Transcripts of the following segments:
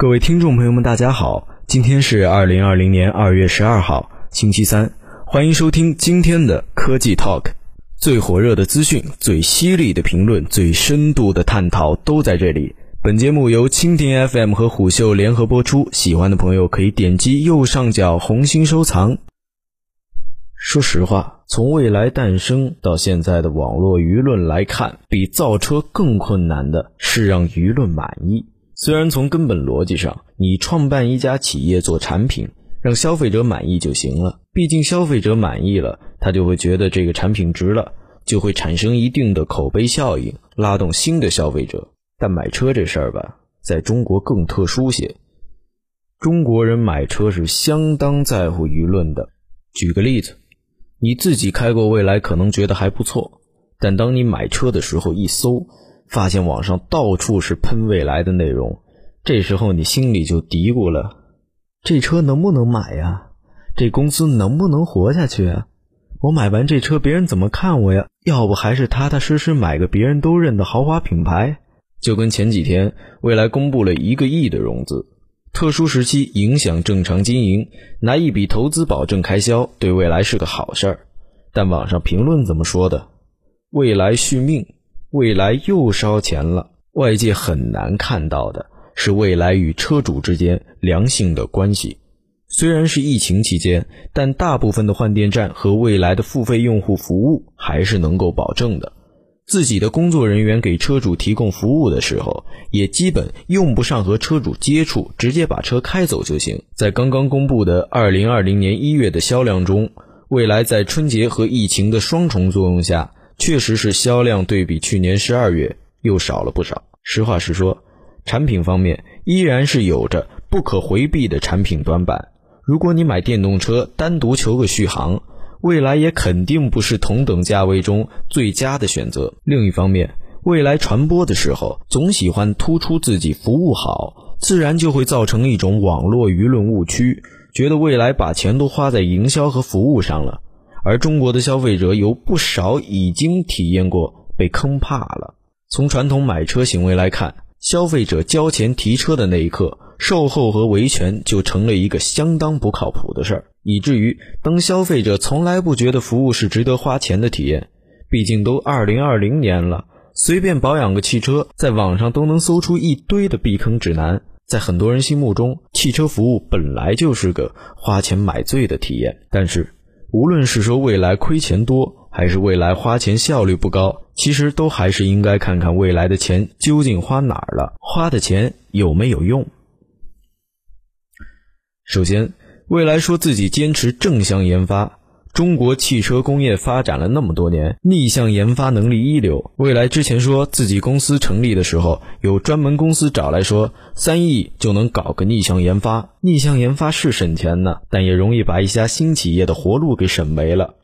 各位听众朋友们，大家好，今天是二零二零年二月十二号，星期三，欢迎收听今天的科技 Talk，最火热的资讯、最犀利的评论、最深度的探讨都在这里。本节目由蜻蜓 FM 和虎嗅联合播出，喜欢的朋友可以点击右上角红心收藏。说实话，从未来诞生到现在的网络舆论来看，比造车更困难的是让舆论满意。虽然从根本逻辑上，你创办一家企业做产品，让消费者满意就行了。毕竟消费者满意了，他就会觉得这个产品值了，就会产生一定的口碑效应，拉动新的消费者。但买车这事儿吧，在中国更特殊些。中国人买车是相当在乎舆论的。举个例子，你自己开过蔚来，可能觉得还不错，但当你买车的时候一搜。发现网上到处是喷未来的内容，这时候你心里就嘀咕了：这车能不能买呀？这公司能不能活下去啊？我买完这车，别人怎么看我呀？要不还是踏踏实实买个别人都认的豪华品牌？就跟前几天未来公布了一个亿的融资，特殊时期影响正常经营，拿一笔投资保证开销，对未来是个好事儿。但网上评论怎么说的？未来续命。未来又烧钱了，外界很难看到的是未来与车主之间良性的关系。虽然是疫情期间，但大部分的换电站和未来的付费用户服务还是能够保证的。自己的工作人员给车主提供服务的时候，也基本用不上和车主接触，直接把车开走就行。在刚刚公布的二零二零年一月的销量中，未来在春节和疫情的双重作用下。确实是销量对比去年十二月又少了不少。实话实说，产品方面依然是有着不可回避的产品短板。如果你买电动车单独求个续航，未来也肯定不是同等价位中最佳的选择。另一方面，未来传播的时候总喜欢突出自己服务好，自然就会造成一种网络舆论误区，觉得未来把钱都花在营销和服务上了。而中国的消费者有不少已经体验过被坑怕了。从传统买车行为来看，消费者交钱提车的那一刻，售后和维权就成了一个相当不靠谱的事儿，以至于当消费者从来不觉得服务是值得花钱的体验。毕竟都二零二零年了，随便保养个汽车，在网上都能搜出一堆的避坑指南。在很多人心目中，汽车服务本来就是个花钱买醉的体验，但是。无论是说未来亏钱多，还是未来花钱效率不高，其实都还是应该看看未来的钱究竟花哪儿了，花的钱有没有用。首先，未来说自己坚持正向研发。中国汽车工业发展了那么多年，逆向研发能力一流。未来之前说自己公司成立的时候，有专门公司找来说三亿就能搞个逆向研发。逆向研发是省钱呢，但也容易把一家新企业的活路给省没了。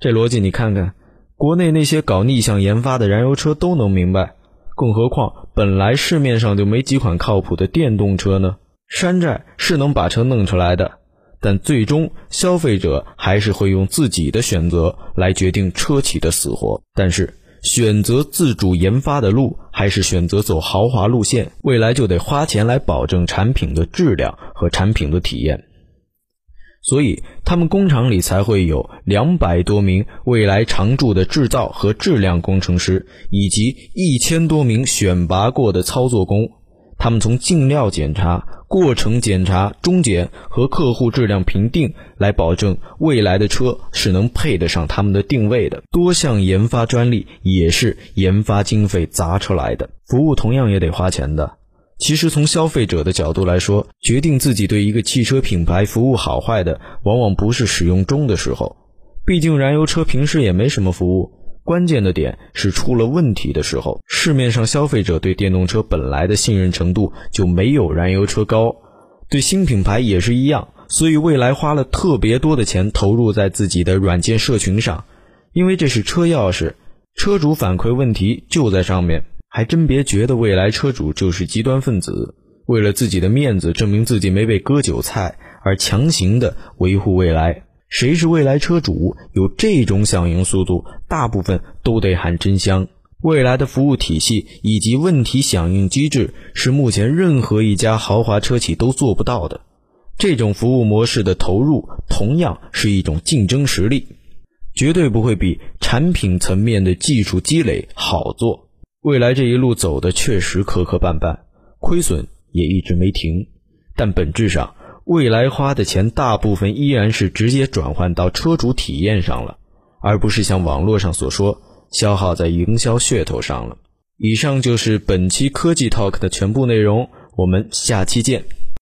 这逻辑你看看，国内那些搞逆向研发的燃油车都能明白，更何况本来市面上就没几款靠谱的电动车呢。山寨是能把车弄出来的。但最终，消费者还是会用自己的选择来决定车企的死活。但是，选择自主研发的路，还是选择走豪华路线，未来就得花钱来保证产品的质量和产品的体验。所以，他们工厂里才会有两百多名未来常驻的制造和质量工程师，以及一千多名选拔过的操作工。他们从进料检查、过程检查、终检和客户质量评定来保证未来的车是能配得上他们的定位的。多项研发专利也是研发经费砸出来的，服务同样也得花钱的。其实从消费者的角度来说，决定自己对一个汽车品牌服务好坏的，往往不是使用中的时候，毕竟燃油车平时也没什么服务。关键的点是出了问题的时候，市面上消费者对电动车本来的信任程度就没有燃油车高，对新品牌也是一样。所以未来花了特别多的钱投入在自己的软件社群上，因为这是车钥匙，车主反馈问题就在上面。还真别觉得未来车主就是极端分子，为了自己的面子，证明自己没被割韭菜，而强行的维护未来。谁是未来车主？有这种响应速度，大部分都得喊真香。未来的服务体系以及问题响应机制是目前任何一家豪华车企都做不到的。这种服务模式的投入同样是一种竞争实力，绝对不会比产品层面的技术积累好做。未来这一路走的确实磕磕绊绊，亏损也一直没停，但本质上，未来花的钱大部分依然是直接转换到车主体验上了，而不是像网络上所说。消耗在营销噱头上了。以上就是本期科技 Talk 的全部内容，我们下期见。